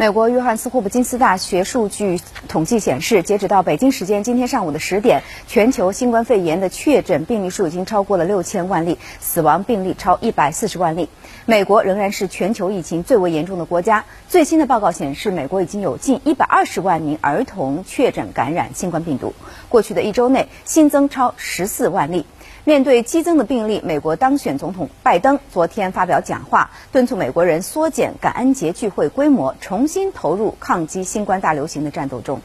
美国约翰斯霍普金斯大学数据统计显示，截止到北京时间今天上午的十点，全球新冠肺炎的确诊病例数已经超过了六千万例，死亡病例超一百四十万例。美国仍然是全球疫情最为严重的国家。最新的报告显示，美国已经有近一百二十万名儿童确诊感染新冠病毒。过去的一周内新增超十四万例。面对激增的病例，美国当选总统拜登昨天发表讲话，敦促美国人缩减感恩节聚会规模，重新投入抗击新冠大流行的战斗中。